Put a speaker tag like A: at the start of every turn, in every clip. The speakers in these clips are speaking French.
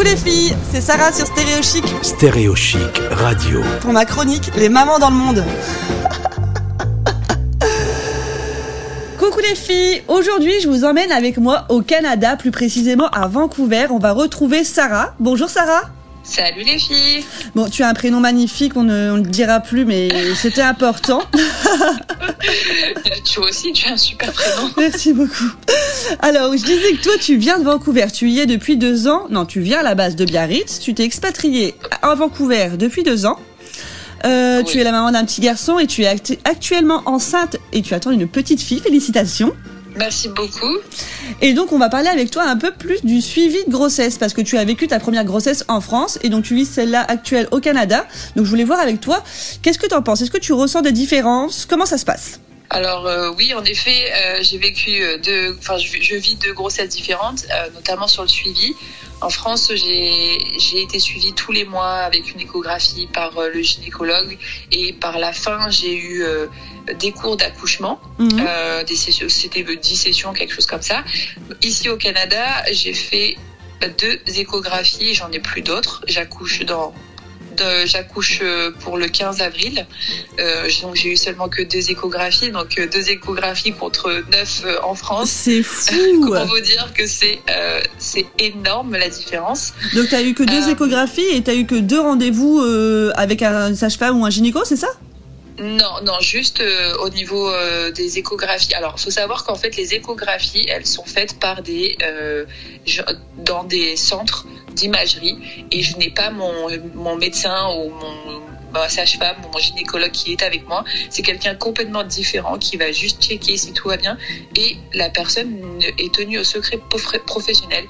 A: Coucou les filles, c'est Sarah sur Stéréo Chic
B: Stéréo Chic Radio.
A: pour ma chronique Les mamans dans le monde. Coucou les filles, aujourd'hui je vous emmène avec moi au Canada, plus précisément à Vancouver. On va retrouver Sarah. Bonjour Sarah.
C: Salut les filles
A: Bon, tu as un prénom magnifique, on ne on le dira plus, mais c'était important.
C: Tu aussi, tu as un super prénom.
A: Merci beaucoup. Alors, je disais que toi, tu viens de Vancouver. Tu y es depuis deux ans. Non, tu viens à la base de Biarritz. Tu t'es expatrié à Vancouver depuis deux ans. Euh,
C: Oui.
A: Tu es la maman d'un petit garçon et tu es actu- actuellement enceinte et tu attends une petite fille. Félicitations.
C: Merci beaucoup.
A: Et donc, on va parler avec toi un peu plus du suivi de grossesse parce que tu as vécu ta première grossesse en France et donc tu vis celle-là actuelle au Canada. Donc, je voulais voir avec toi, qu'est-ce que tu en penses? Est-ce que tu ressens des différences? Comment ça se passe?
C: Alors euh, oui, en effet, euh, j'ai vécu euh, deux, enfin je, je vis deux grossesses différentes, euh, notamment sur le suivi. En France, j'ai été suivie tous les mois avec une échographie par euh, le gynécologue et par la fin, j'ai eu euh, des cours d'accouchement,
A: Mhm.
C: euh, c'était 10 sessions, quelque chose comme ça. Ici au Canada, j'ai fait deux échographies, j'en ai plus d'autres. J'accouche dans de- j'accouche euh, pour le 15 avril. Euh, donc j'ai eu seulement que deux échographies, donc euh, deux échographies contre neuf euh, en France.
A: C'est fou
C: Comment vous dire que c'est euh, c'est énorme la différence
A: Donc t'as eu que deux
C: Euh,
A: échographies et t'as eu que deux rendez-vous euh, avec un sage-femme ou un gynéco, c'est ça?
C: Non, non, juste euh, au niveau euh, des échographies. Alors, faut savoir qu'en fait, les échographies, elles sont faites par des euh, dans des centres d'imagerie, et je n'ai pas mon mon médecin ou mon ma sage-femme ou mon gynécologue qui est avec moi. C'est quelqu'un complètement différent qui va juste checker si tout va bien, et la personne ne- est tenue au secret prof- professionnel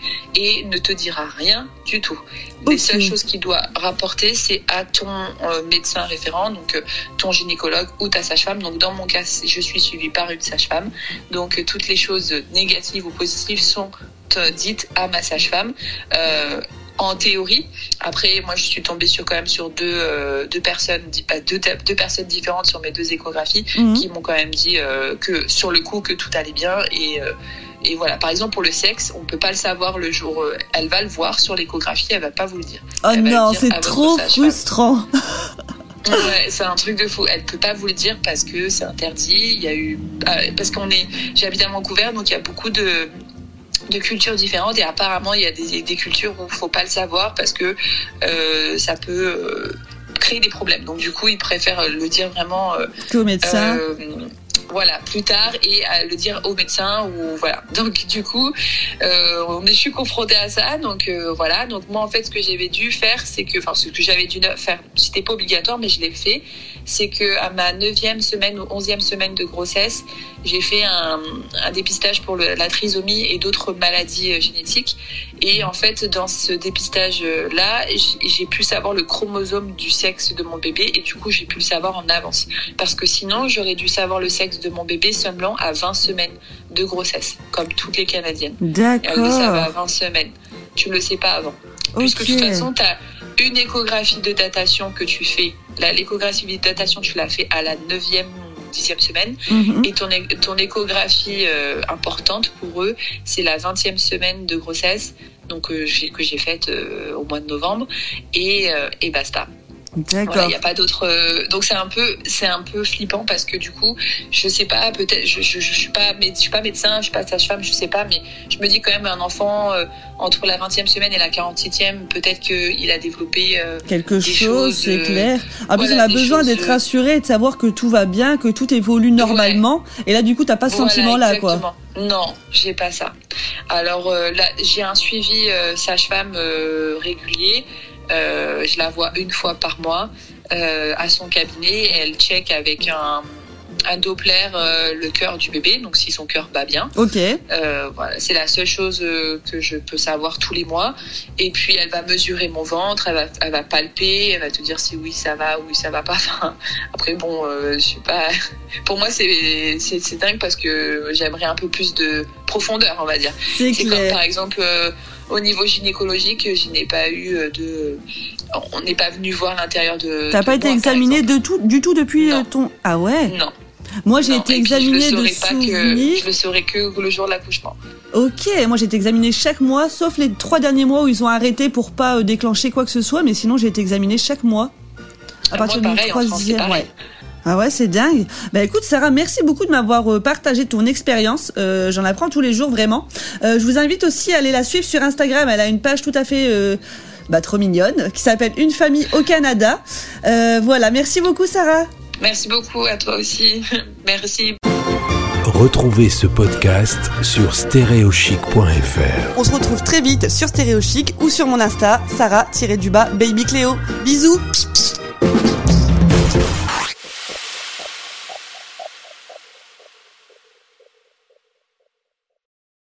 C: et ne te dira rien du tout. Les seules choses qu'il doit rapporter, c'est à ton euh, médecin référent, donc euh, ton gynécologue ou ta sage-femme. Donc dans mon cas, je suis suivie par une sage-femme. Donc euh, toutes les choses négatives ou positives sont dites à ma sage-femme. En théorie, après moi je suis tombée sur quand même sur deux euh, deux personnes pas deux, deux personnes différentes sur mes deux échographies
A: Mhm.
C: qui m'ont quand même dit euh, que sur le coup que tout allait bien et euh, et voilà, par exemple pour le sexe, on peut pas le savoir le jour. Elle va le voir sur l'échographie, elle va pas vous le dire.
A: Oh
C: elle
A: non, c'est trop frustrant.
C: Ouais, c'est un truc de fou. Elle peut pas vous le dire parce que c'est interdit. Il y a eu euh, parce qu'on est, j'habite à Vancouver, donc il y a beaucoup de de cultures différentes et apparemment il y a des, des cultures où faut pas le savoir parce que euh, ça peut euh, créer des problèmes. Donc du coup, ils préfèrent le dire vraiment euh,
A: au médecin.
C: Voilà, plus tard et à le dire au médecin ou voilà. Donc du coup, euh, on est- je suis confrontée à ça. Donc euh, voilà. Donc moi en fait, ce que j'avais dû faire, c'est que, enfin, ce que j'avais dû faire, c'était pas obligatoire, mais je l'ai fait. C'est que à ma neuvième semaine ou onzième semaine de grossesse, j'ai fait un, dépistage pour la trisomie et d'autres maladies euh, génétiques. Et en fait, dans ce dépistage-là, j'ai pu savoir le chromosome du sexe de mon bébé et du coup, j'ai pu le savoir en avance. Parce que sinon, j'aurais dû savoir le sexe de mon bébé semblant à 20 semaines de grossesse, comme toutes les Canadiennes. Elles le savent à
A: D'accord.
C: 20 semaines. Tu ne le sais pas avant.
A: Ok.
C: Puisque de toute façon, tu as une échographie de datation que tu fais. L'échographie de datation, tu l'as fait à la 9e ou 10e semaine.
A: Mhm.
C: Et ton, ton échographie euh, importante pour eux, c'est la 20e semaine de grossesse donc euh, que j'ai faite euh, au mois de novembre. Et, et basta. Voilà,
A: D'accord.
C: il n'y a pas d'autre. euh, donc c'est un peu, c'est un peu flippant parce que du coup, je sais pas, peut-être, je, je, je suis pas, mais je suis pas médecin, je suis pas sage-femme, je sais pas, mais je me dis quand même un enfant euh, entre la 20e semaine et la 47e, peut-être qu'il a développé. euh,
A: Quelque
C: des
A: chose, c'est
C: euh,
A: clair. En plus,
C: voilà,
A: on a besoin d'être
C: euh,
A: rassuré et de savoir que tout va bien, que tout évolue normalement. Et là, du coup, t'as pas ce
C: Voilà,
A: sentiment-là, quoi.
C: Non, j'ai pas ça. Alors euh, là, j'ai un suivi euh, sage-femme euh, régulier. Euh, je la vois une fois par mois euh, à son cabinet. Elle check avec un, un Doppler euh, le cœur du bébé, donc si son cœur bat bien.
A: Ok.
C: Voilà, c'est la seule chose que je peux savoir tous les mois. Et puis elle va mesurer mon ventre, elle va, elle va palper, elle va te dire si oui ça va ou oui ça va pas. Enfin, après bon, je suis pas. Pour moi c'est c'est dingue parce que j'aimerais un peu plus de profondeur, on va dire.
A: C'est
C: comme par exemple au niveau gynécologique, je n'ai pas eu euh, de. On n'est pas venu voir l'intérieur de.
A: T'as pas été examiné de tout, du tout depuis
C: Non.
A: euh, ton. Ah ouais?
C: Non.
A: Moi, j'ai été
C: je le
A: examinée de
C: que-
A: souvenirs.
C: Je le saurais que le jour de l'accouchement.
A: Ok, moi j'ai été examinée chaque mois, sauf les trois derniers mois où ils ont arrêté pour pas euh, déclencher quoi que ce soit, mais sinon j'ai été examinée chaque mois. À partir du troisième. Ah ouais, c'est dingue. Bah écoute Sarah, merci beaucoup de m'avoir euh, partagé ton expérience. Euh, J'en apprends tous les jours vraiment. Euh, je vous invite aussi à aller la suivre sur Instagram. Elle a une page tout à fait euh, bah, trop mignonne qui s'appelle Une famille au Canada. Euh, voilà, merci beaucoup Sarah.
C: Merci beaucoup à toi aussi. Merci.
B: Retrouvez ce podcast sur stéréochic.fr.
A: On se retrouve très vite sur Stéréo Chic ou sur mon Insta, Sarah-du-bas Baby Cléo. Bisous